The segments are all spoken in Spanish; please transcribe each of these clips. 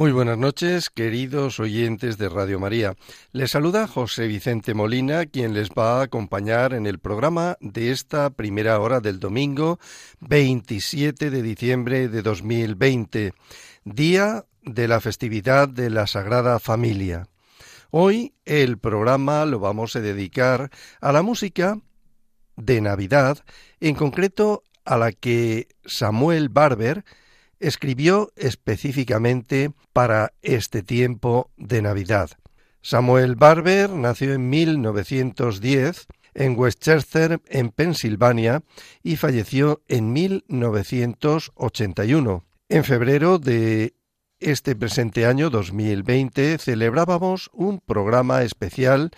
Muy buenas noches, queridos oyentes de Radio María. Les saluda José Vicente Molina, quien les va a acompañar en el programa de esta primera hora del domingo 27 de diciembre de 2020, día de la festividad de la Sagrada Familia. Hoy el programa lo vamos a dedicar a la música de Navidad, en concreto a la que Samuel Barber escribió específicamente para este tiempo de Navidad. Samuel Barber nació en 1910 en Westchester, en Pensilvania, y falleció en 1981. En febrero de este presente año 2020 celebrábamos un programa especial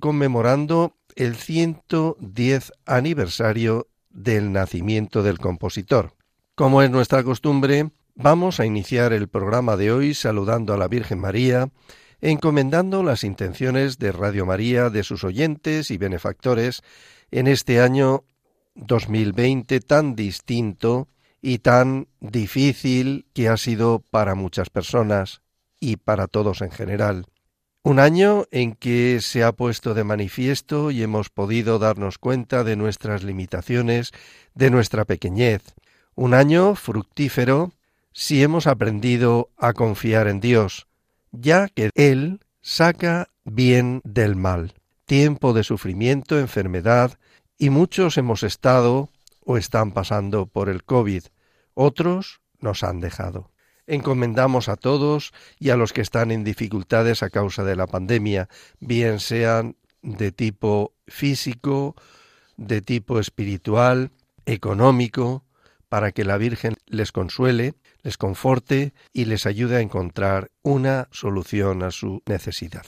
conmemorando el 110 aniversario del nacimiento del compositor. Como es nuestra costumbre, vamos a iniciar el programa de hoy saludando a la Virgen María, encomendando las intenciones de Radio María, de sus oyentes y benefactores en este año 2020 tan distinto y tan difícil que ha sido para muchas personas y para todos en general. Un año en que se ha puesto de manifiesto y hemos podido darnos cuenta de nuestras limitaciones, de nuestra pequeñez, un año fructífero si hemos aprendido a confiar en Dios, ya que Él saca bien del mal. Tiempo de sufrimiento, enfermedad, y muchos hemos estado o están pasando por el COVID, otros nos han dejado. Encomendamos a todos y a los que están en dificultades a causa de la pandemia, bien sean de tipo físico, de tipo espiritual, económico, para que la Virgen les consuele, les conforte y les ayude a encontrar una solución a su necesidad.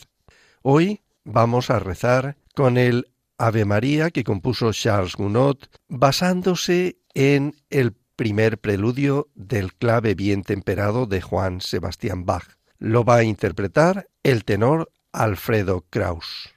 Hoy vamos a rezar con el Ave María que compuso Charles Gounod basándose en el primer preludio del clave bien temperado de Juan Sebastián Bach. Lo va a interpretar el tenor Alfredo Kraus.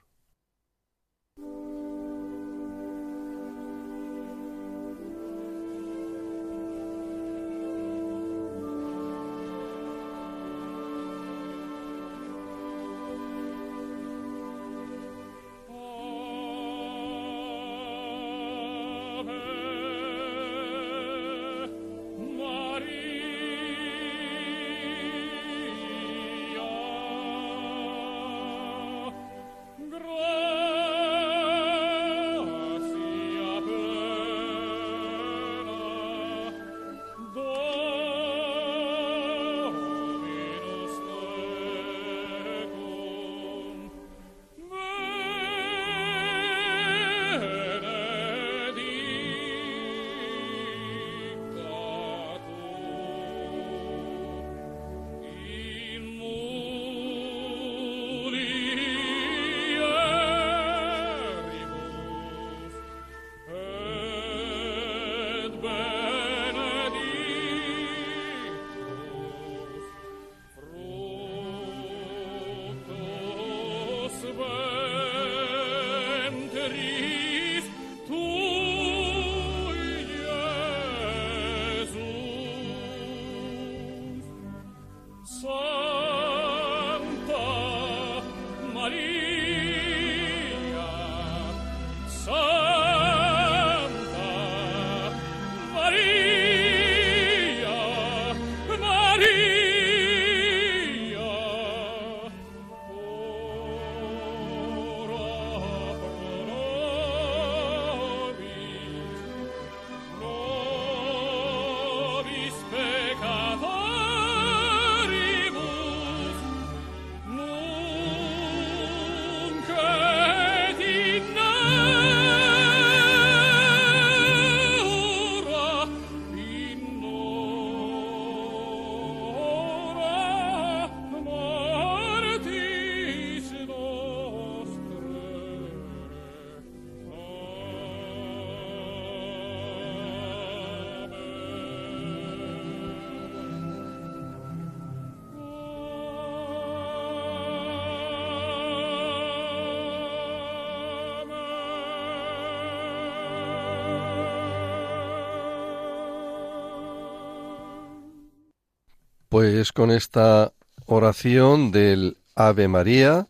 Pues con esta oración del Ave María,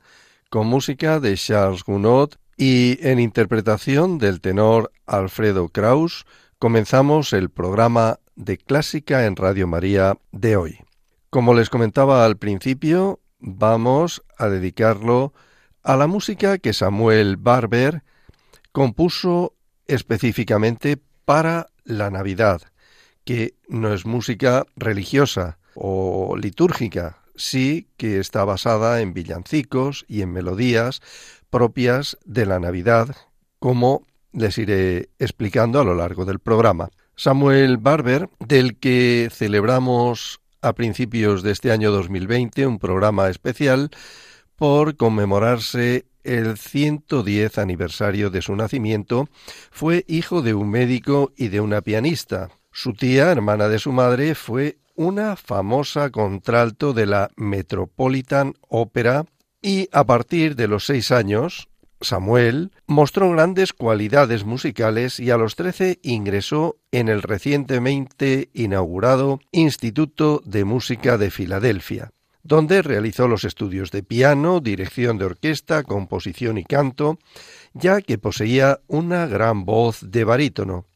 con música de Charles Gounod y en interpretación del tenor Alfredo Kraus, comenzamos el programa de Clásica en Radio María de hoy. Como les comentaba al principio, vamos a dedicarlo a la música que Samuel Barber compuso específicamente para la Navidad, que no es música religiosa o litúrgica, sí que está basada en villancicos y en melodías propias de la Navidad, como les iré explicando a lo largo del programa. Samuel Barber, del que celebramos a principios de este año 2020 un programa especial por conmemorarse el 110 aniversario de su nacimiento, fue hijo de un médico y de una pianista. Su tía, hermana de su madre, fue una famosa contralto de la Metropolitan Opera y a partir de los seis años, Samuel mostró grandes cualidades musicales y a los trece ingresó en el recientemente inaugurado Instituto de Música de Filadelfia, donde realizó los estudios de piano, dirección de orquesta, composición y canto, ya que poseía una gran voz de barítono.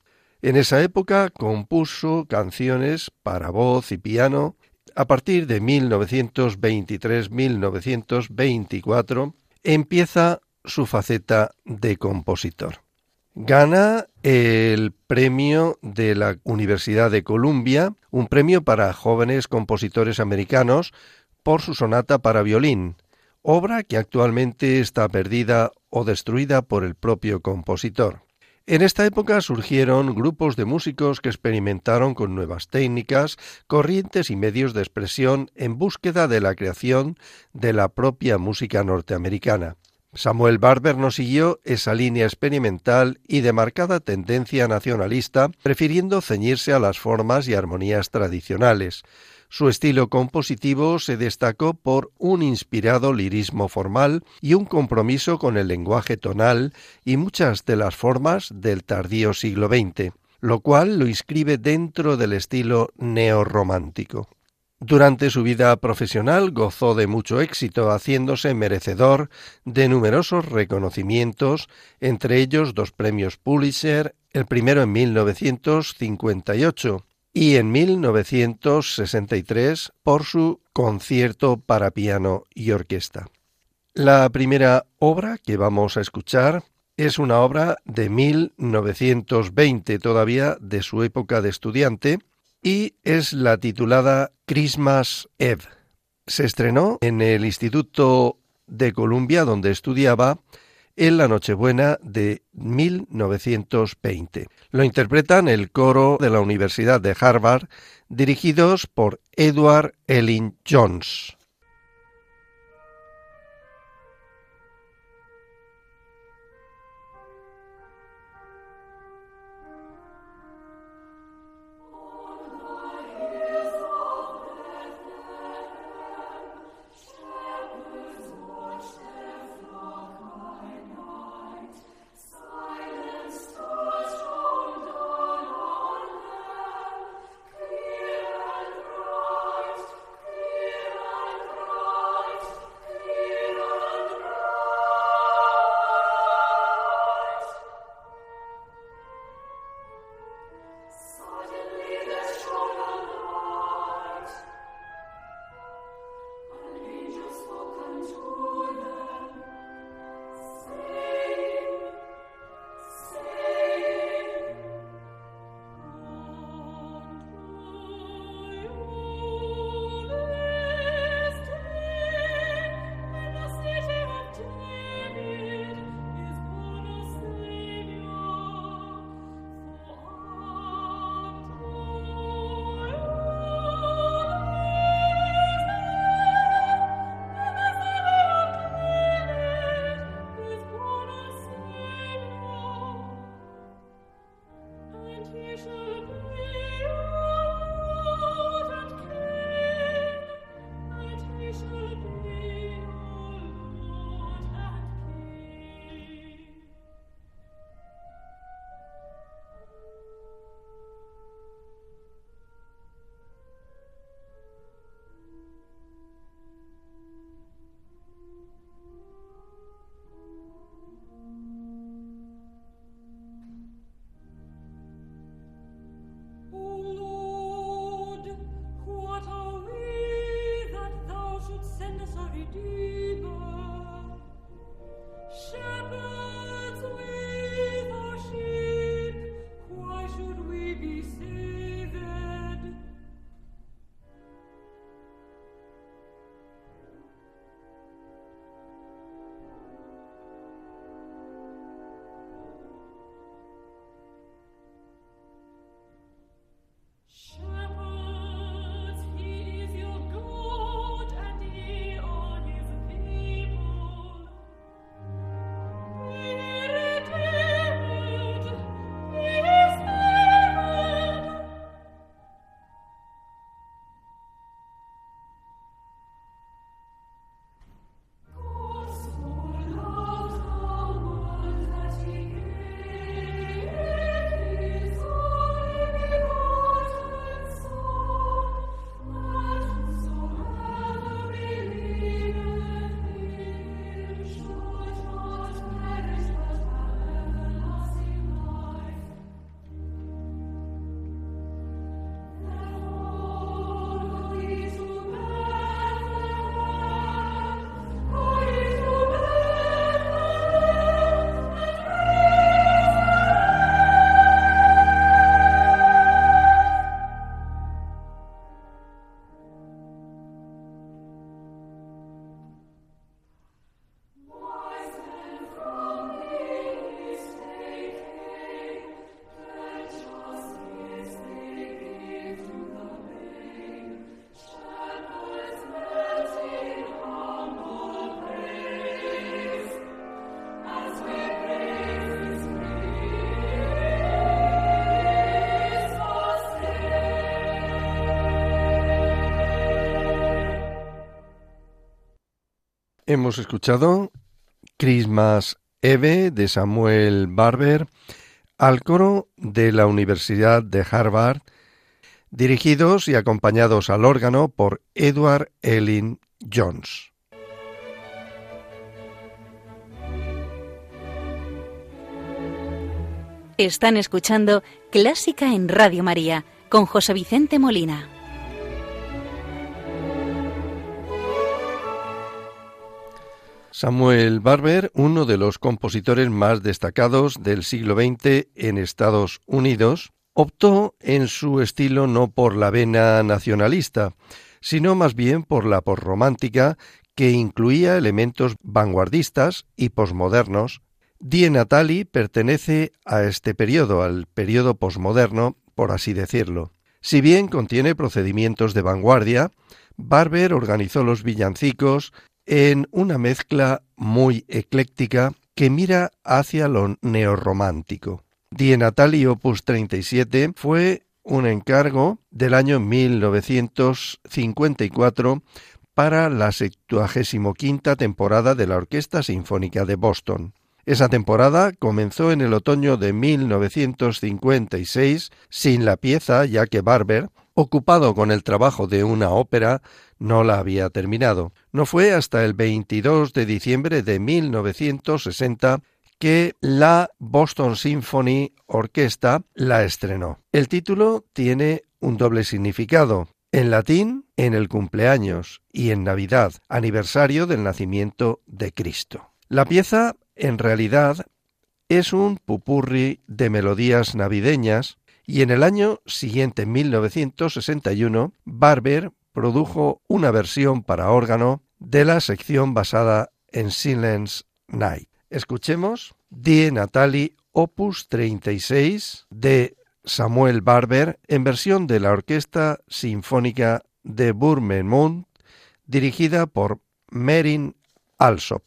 En esa época compuso canciones para voz y piano. A partir de 1923-1924 empieza su faceta de compositor. Gana el premio de la Universidad de Columbia, un premio para jóvenes compositores americanos por su sonata para violín, obra que actualmente está perdida o destruida por el propio compositor. En esta época surgieron grupos de músicos que experimentaron con nuevas técnicas, corrientes y medios de expresión en búsqueda de la creación de la propia música norteamericana. Samuel Barber no siguió esa línea experimental y de marcada tendencia nacionalista, prefiriendo ceñirse a las formas y armonías tradicionales. Su estilo compositivo se destacó por un inspirado lirismo formal y un compromiso con el lenguaje tonal y muchas de las formas del tardío siglo XX, lo cual lo inscribe dentro del estilo neorromántico. Durante su vida profesional gozó de mucho éxito, haciéndose merecedor de numerosos reconocimientos, entre ellos dos premios Pulitzer, el primero en 1958 y en 1963 por su concierto para piano y orquesta. La primera obra que vamos a escuchar es una obra de 1920, todavía de su época de estudiante, y es la titulada Christmas Eve. Se estrenó en el Instituto de Columbia, donde estudiaba, en la Nochebuena de 1920. Lo interpretan el coro de la Universidad de Harvard, dirigidos por Edward Ellin Jones. Hemos escuchado Christmas Eve de Samuel Barber al coro de la Universidad de Harvard, dirigidos y acompañados al órgano por Edward Ellin Jones. Están escuchando Clásica en Radio María con José Vicente Molina. Samuel Barber, uno de los compositores más destacados del siglo XX en Estados Unidos, optó en su estilo no por la vena nacionalista, sino más bien por la posromántica que incluía elementos vanguardistas y posmodernos. Die Natali pertenece a este periodo, al periodo posmoderno, por así decirlo. Si bien contiene procedimientos de vanguardia, Barber organizó los villancicos en una mezcla muy ecléctica que mira hacia lo neorromántico. Die Natali Opus 37 fue un encargo del año 1954 para la 75 temporada de la Orquesta Sinfónica de Boston. Esa temporada comenzó en el otoño de 1956 sin la pieza, ya que Barber, ocupado con el trabajo de una ópera, no la había terminado. No fue hasta el 22 de diciembre de 1960 que la Boston Symphony Orchestra la estrenó. El título tiene un doble significado. En latín, en el cumpleaños y en Navidad, aniversario del nacimiento de Cristo. La pieza, en realidad, es un pupurri de melodías navideñas y en el año siguiente, 1961, Barber produjo una versión para órgano de la sección basada en Silence Night. Escuchemos Die Natali Opus 36 de Samuel Barber en versión de la Orquesta Sinfónica de Burmemund dirigida por Merin Alsop.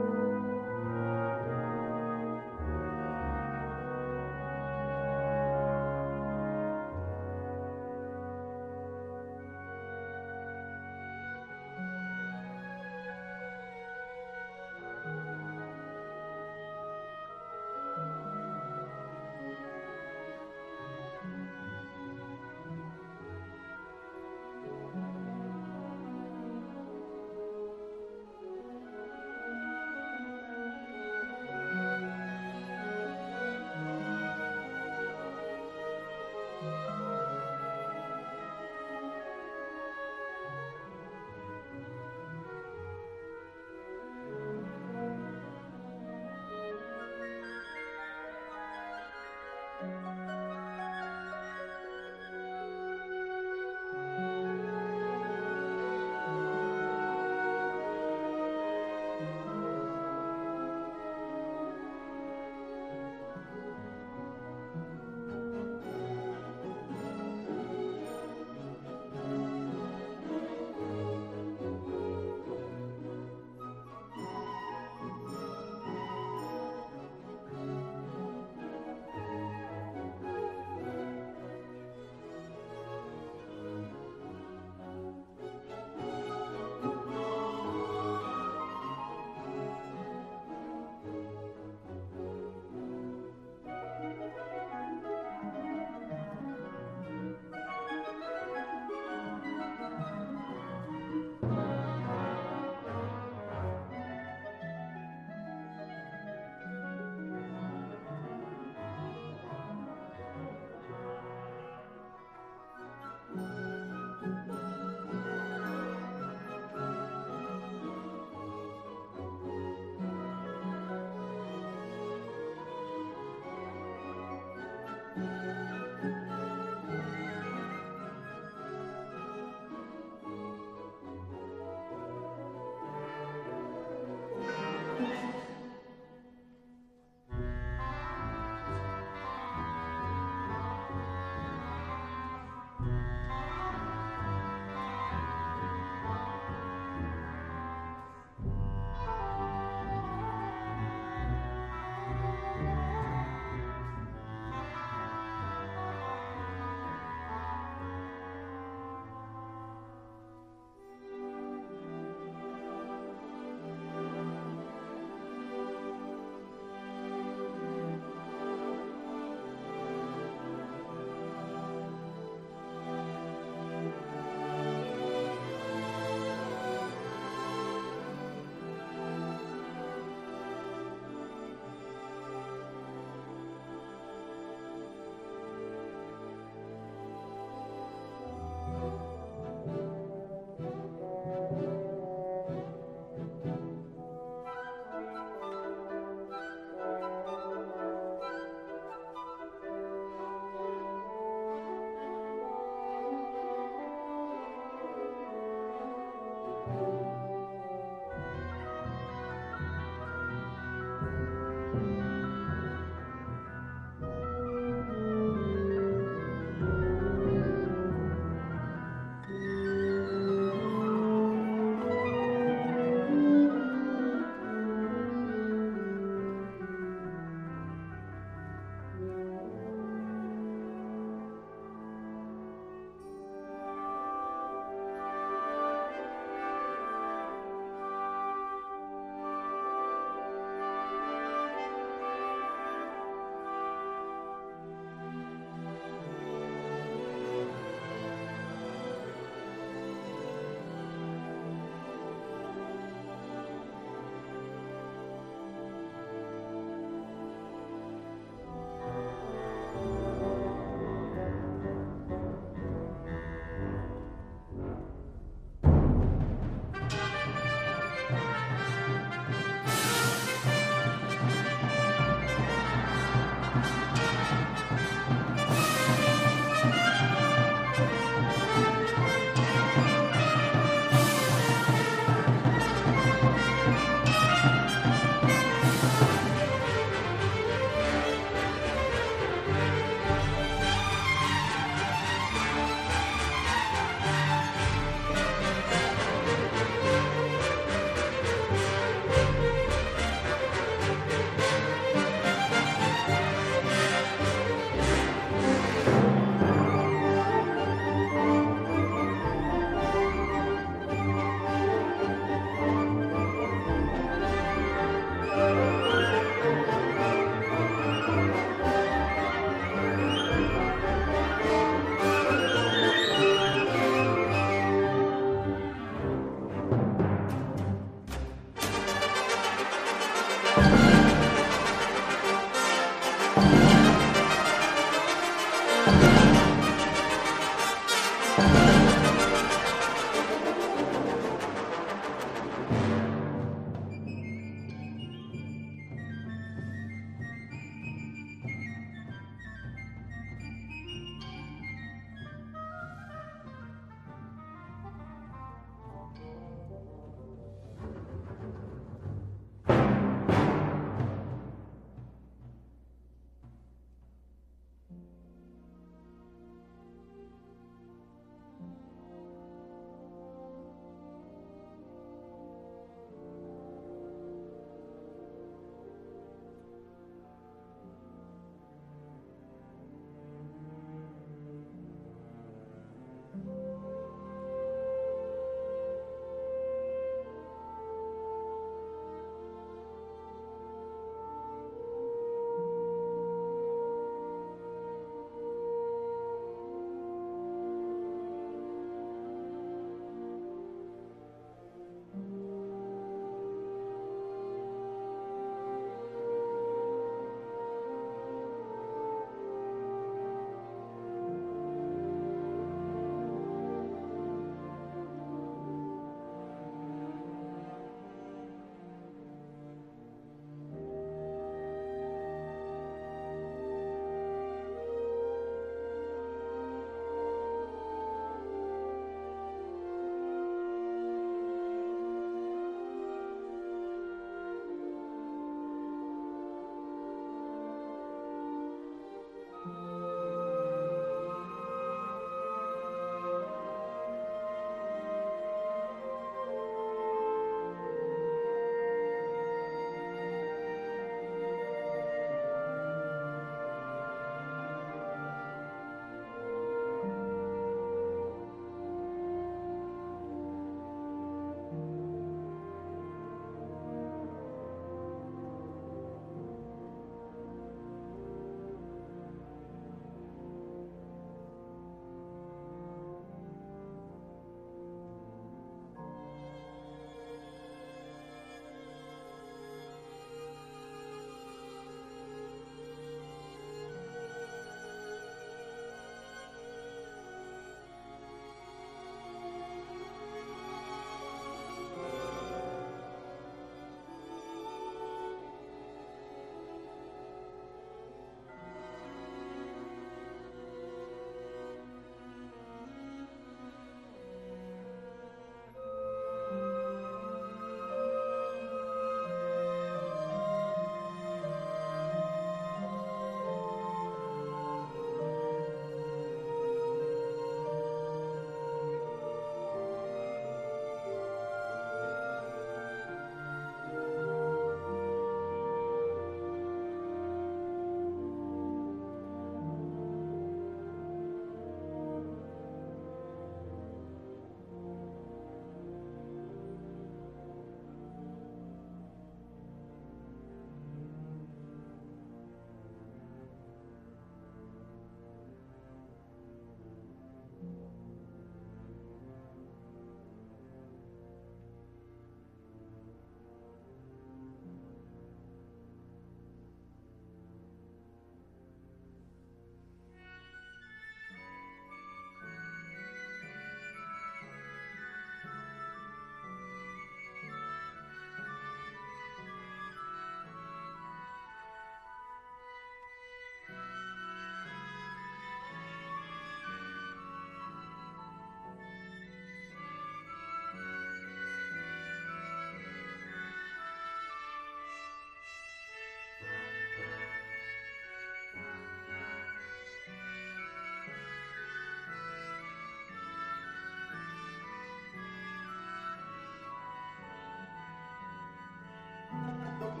Thank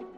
you.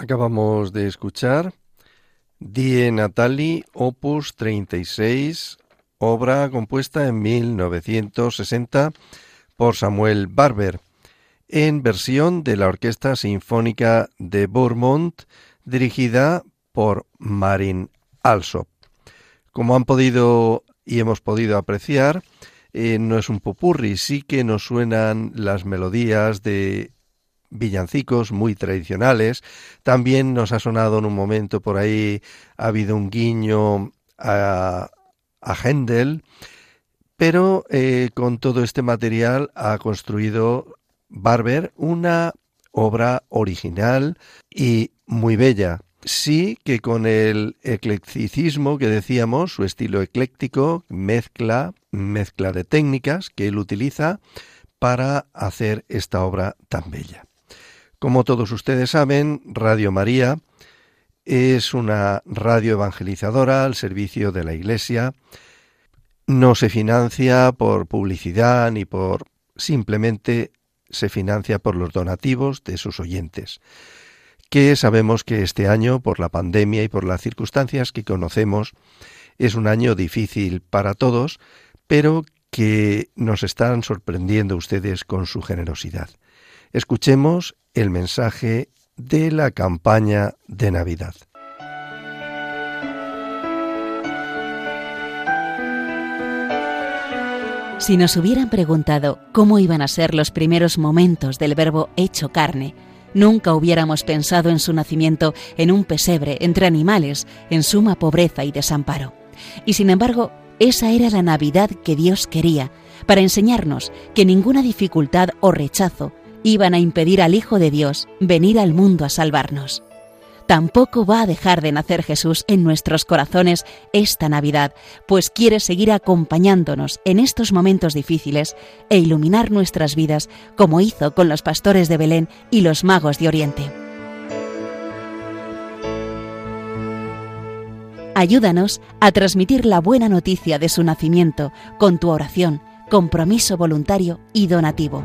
Acabamos de escuchar Die Natali, opus 36, obra compuesta en 1960 por Samuel Barber, en versión de la Orquesta Sinfónica de Bourmont, dirigida por Marin Alsop. Como han podido y hemos podido apreciar, eh, no es un popurri, sí que nos suenan las melodías de villancicos muy tradicionales. También nos ha sonado en un momento por ahí, ha habido un guiño a, a Händel, pero eh, con todo este material ha construido Barber una obra original y muy bella. Sí que con el eclecticismo que decíamos, su estilo ecléctico, mezcla, mezcla de técnicas que él utiliza para hacer esta obra tan bella. Como todos ustedes saben, Radio María es una radio evangelizadora al servicio de la Iglesia. No se financia por publicidad ni por simplemente se financia por los donativos de sus oyentes, que sabemos que este año, por la pandemia y por las circunstancias que conocemos, es un año difícil para todos, pero que nos están sorprendiendo ustedes con su generosidad. Escuchemos el mensaje de la campaña de Navidad. Si nos hubieran preguntado cómo iban a ser los primeros momentos del verbo hecho carne, nunca hubiéramos pensado en su nacimiento en un pesebre entre animales, en suma pobreza y desamparo. Y sin embargo, esa era la Navidad que Dios quería, para enseñarnos que ninguna dificultad o rechazo iban a impedir al Hijo de Dios venir al mundo a salvarnos. Tampoco va a dejar de nacer Jesús en nuestros corazones esta Navidad, pues quiere seguir acompañándonos en estos momentos difíciles e iluminar nuestras vidas como hizo con los pastores de Belén y los magos de Oriente. Ayúdanos a transmitir la buena noticia de su nacimiento con tu oración, compromiso voluntario y donativo.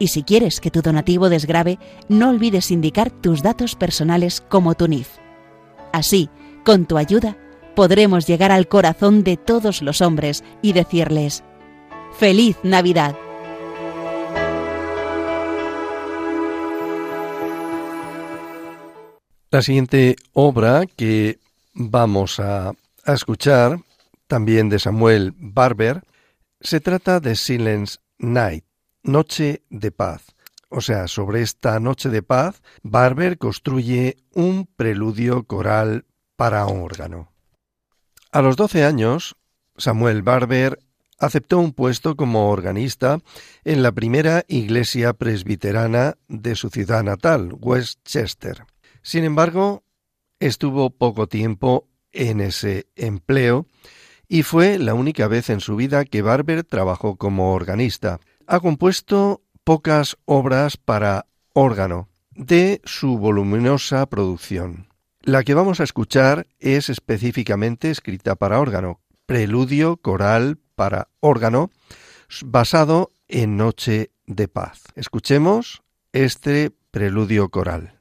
Y si quieres que tu donativo desgrabe, no olvides indicar tus datos personales como tu NIF. Así, con tu ayuda, podremos llegar al corazón de todos los hombres y decirles, ¡Feliz Navidad! La siguiente obra que vamos a, a, escuchar, también de Samuel Barber, se trata de Silence Night. Noche de Paz. O sea, sobre esta Noche de Paz, Barber construye un preludio coral para un órgano. A los doce años, Samuel Barber aceptó un puesto como organista en la primera iglesia presbiterana de su ciudad natal, Westchester. Sin embargo, estuvo poco tiempo en ese empleo y fue la única vez en su vida que Barber trabajó como organista ha compuesto pocas obras para órgano de su voluminosa producción. La que vamos a escuchar es específicamente escrita para órgano, preludio coral para órgano, basado en Noche de Paz. Escuchemos este preludio coral.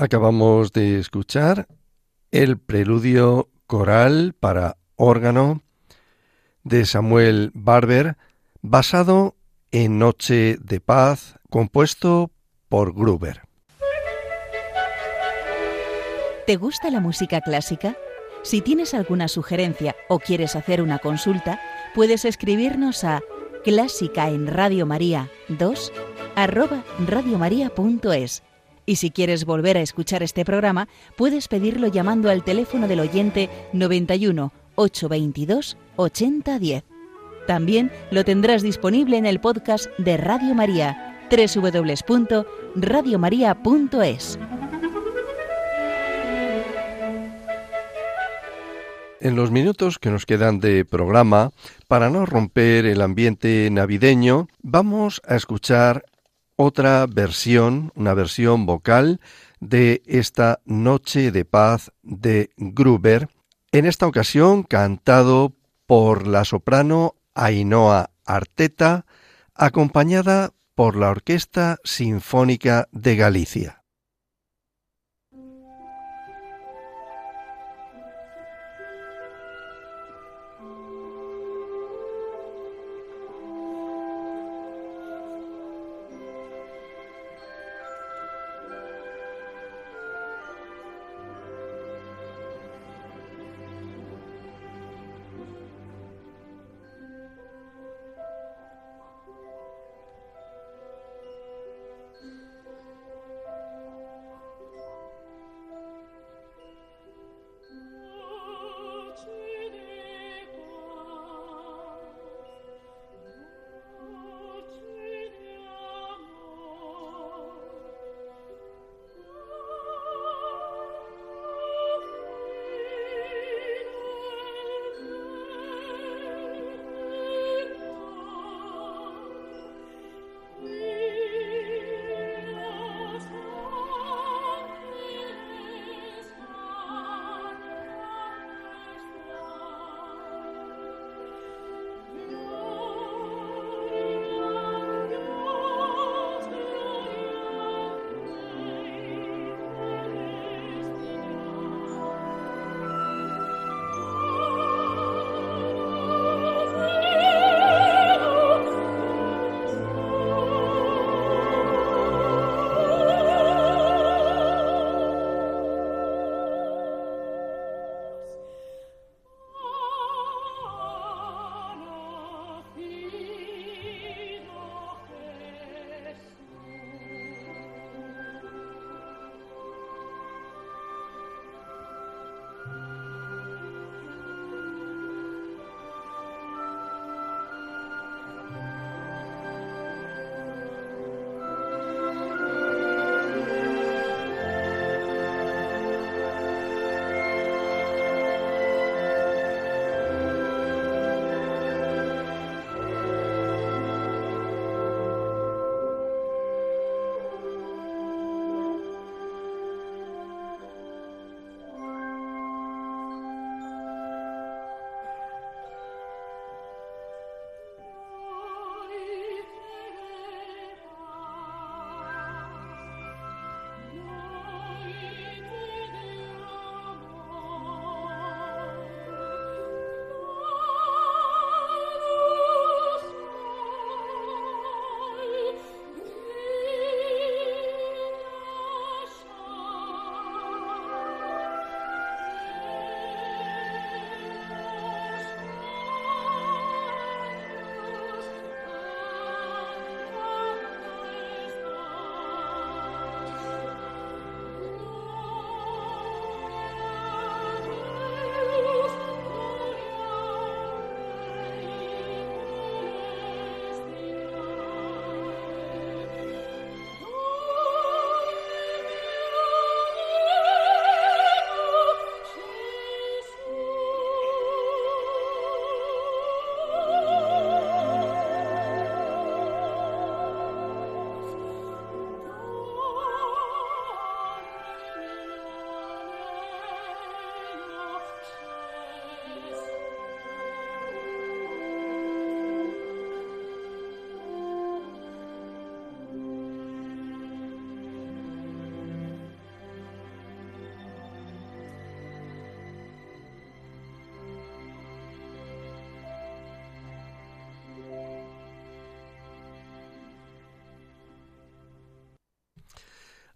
Acabamos de escuchar el preludio coral para órgano de Samuel Barber, basado en Noche de Paz, compuesto por Gruber. ¿Te gusta la música clásica? Si tienes alguna sugerencia o quieres hacer una consulta, puedes escribirnos a clásica en Radio María 2 arroba radiomaria.es. Y si quieres volver a escuchar este programa, puedes pedirlo llamando al teléfono del oyente 91 822 8010. También lo tendrás disponible en el podcast de Radio María, www.radiomaria.es. En los minutos que nos quedan de programa, para no romper el ambiente navideño, vamos a escuchar otra versión, una versión vocal de esta Noche de Paz de Gruber, en esta ocasión cantado por la soprano Ainhoa Arteta, acompañada por la Orquesta Sinfónica de Galicia.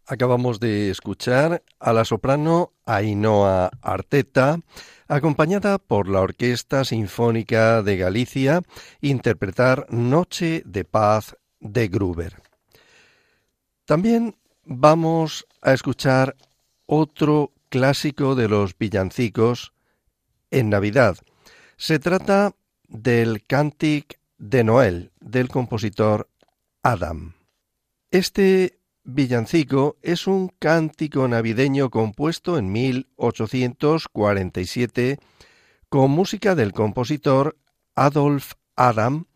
Acabamos de escuchar a la soprano Ainhoa Arteta, acompañada por la Orquesta Sinfónica de Galicia, interpretar Noche de Paz de Gruber. También vamos a escuchar otro clásico de los villancicos en Navidad. Se trata del Cantic de Noel del compositor Adam. Este villancico es un cántico navideño compuesto en 1847 con música del compositor Adolf Adam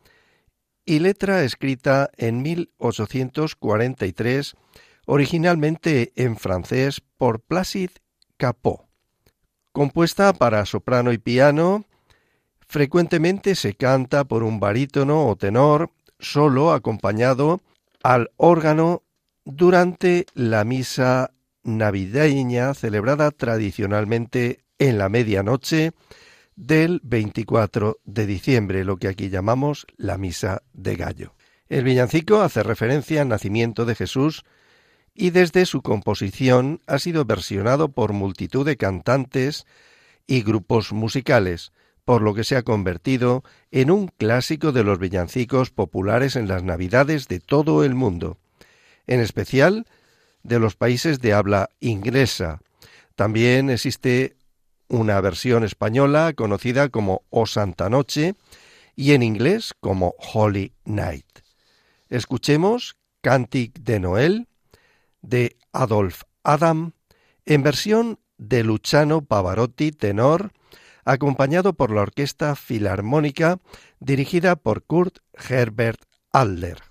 y letra escrita en 1843 originalmente en francés por Placide Capot. Compuesta para soprano y piano, frecuentemente se canta por un barítono o tenor solo acompañado al órgano durante la misa navideña celebrada tradicionalmente en la medianoche del 24 de diciembre, lo que aquí llamamos la misa de gallo. El villancico hace referencia al nacimiento de Jesús y desde su composición ha sido versionado por multitud de cantantes y grupos musicales, por lo que se ha convertido en un clásico de los villancicos populares en las Navidades de todo el mundo, en especial de los países de habla inglesa. También existe una versión española conocida como O Santa Noche y en inglés como Holy Night. Escuchemos Cantic de Noel de Adolf Adam en versión de Luciano Pavarotti tenor, acompañado por la Orquesta Filarmónica dirigida por Kurt Herbert Adler.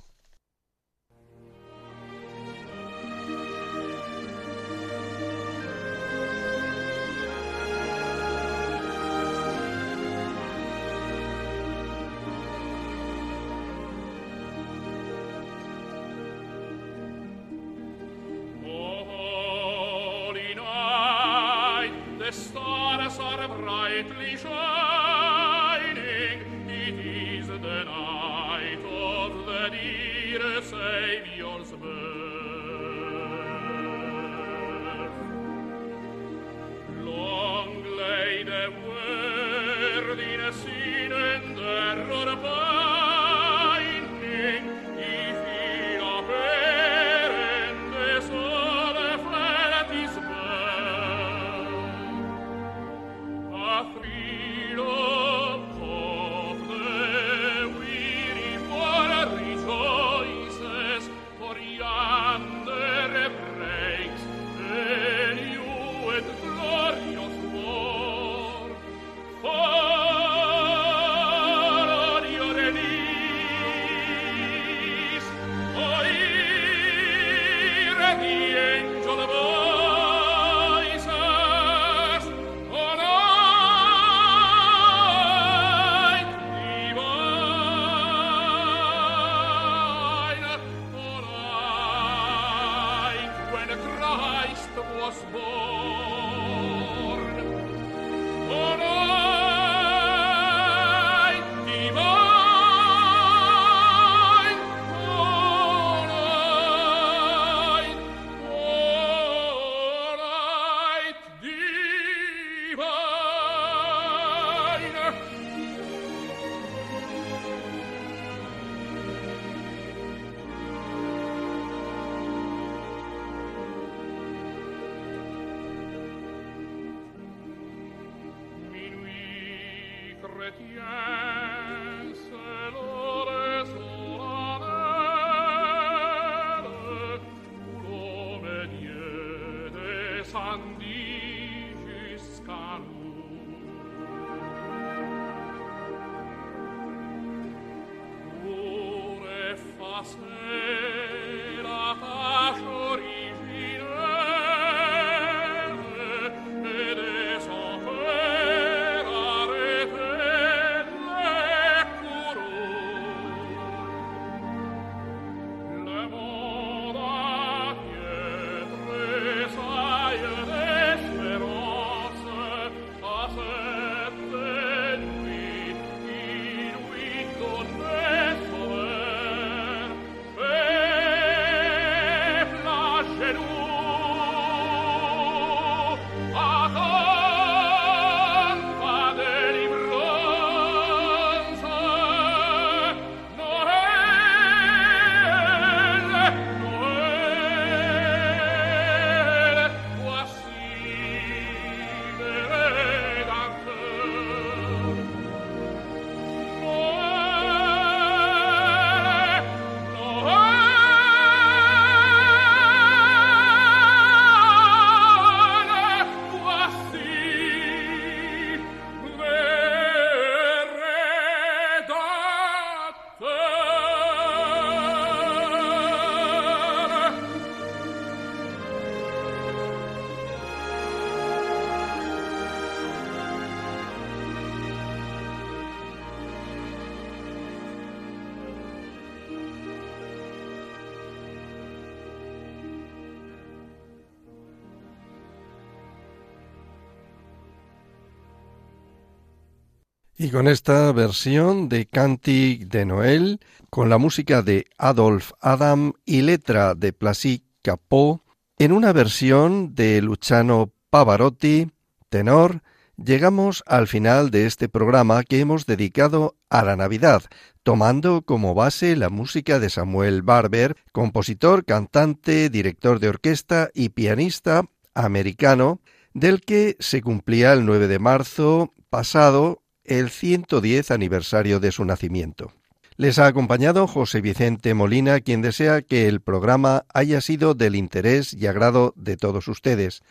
Y con esta versión de Cantic de Noel, con la música de Adolf Adam y letra de Placid Capot, en una versión de Luciano Pavarotti, tenor, llegamos al final de este programa que hemos dedicado a la Navidad, tomando como base la música de Samuel Barber, compositor, cantante, director de orquesta y pianista americano, del que se cumplía el 9 de marzo pasado el 110 aniversario de su nacimiento. Les ha acompañado José Vicente Molina, quien desea que el programa haya sido del interés y agrado de todos ustedes.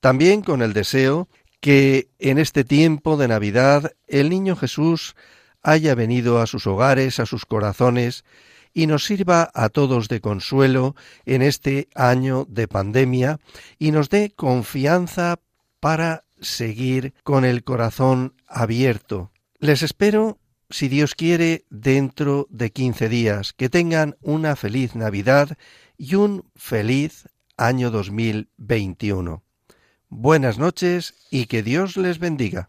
También con el deseo que en este tiempo de Navidad el Niño Jesús haya venido a sus hogares, a sus corazones, y nos sirva a todos de consuelo en este año de pandemia y nos dé confianza para seguir con el corazón abierto. Les espero, si Dios quiere, dentro de quince días. Que tengan una feliz Navidad y un feliz año 2021. Buenas noches y que Dios les bendiga.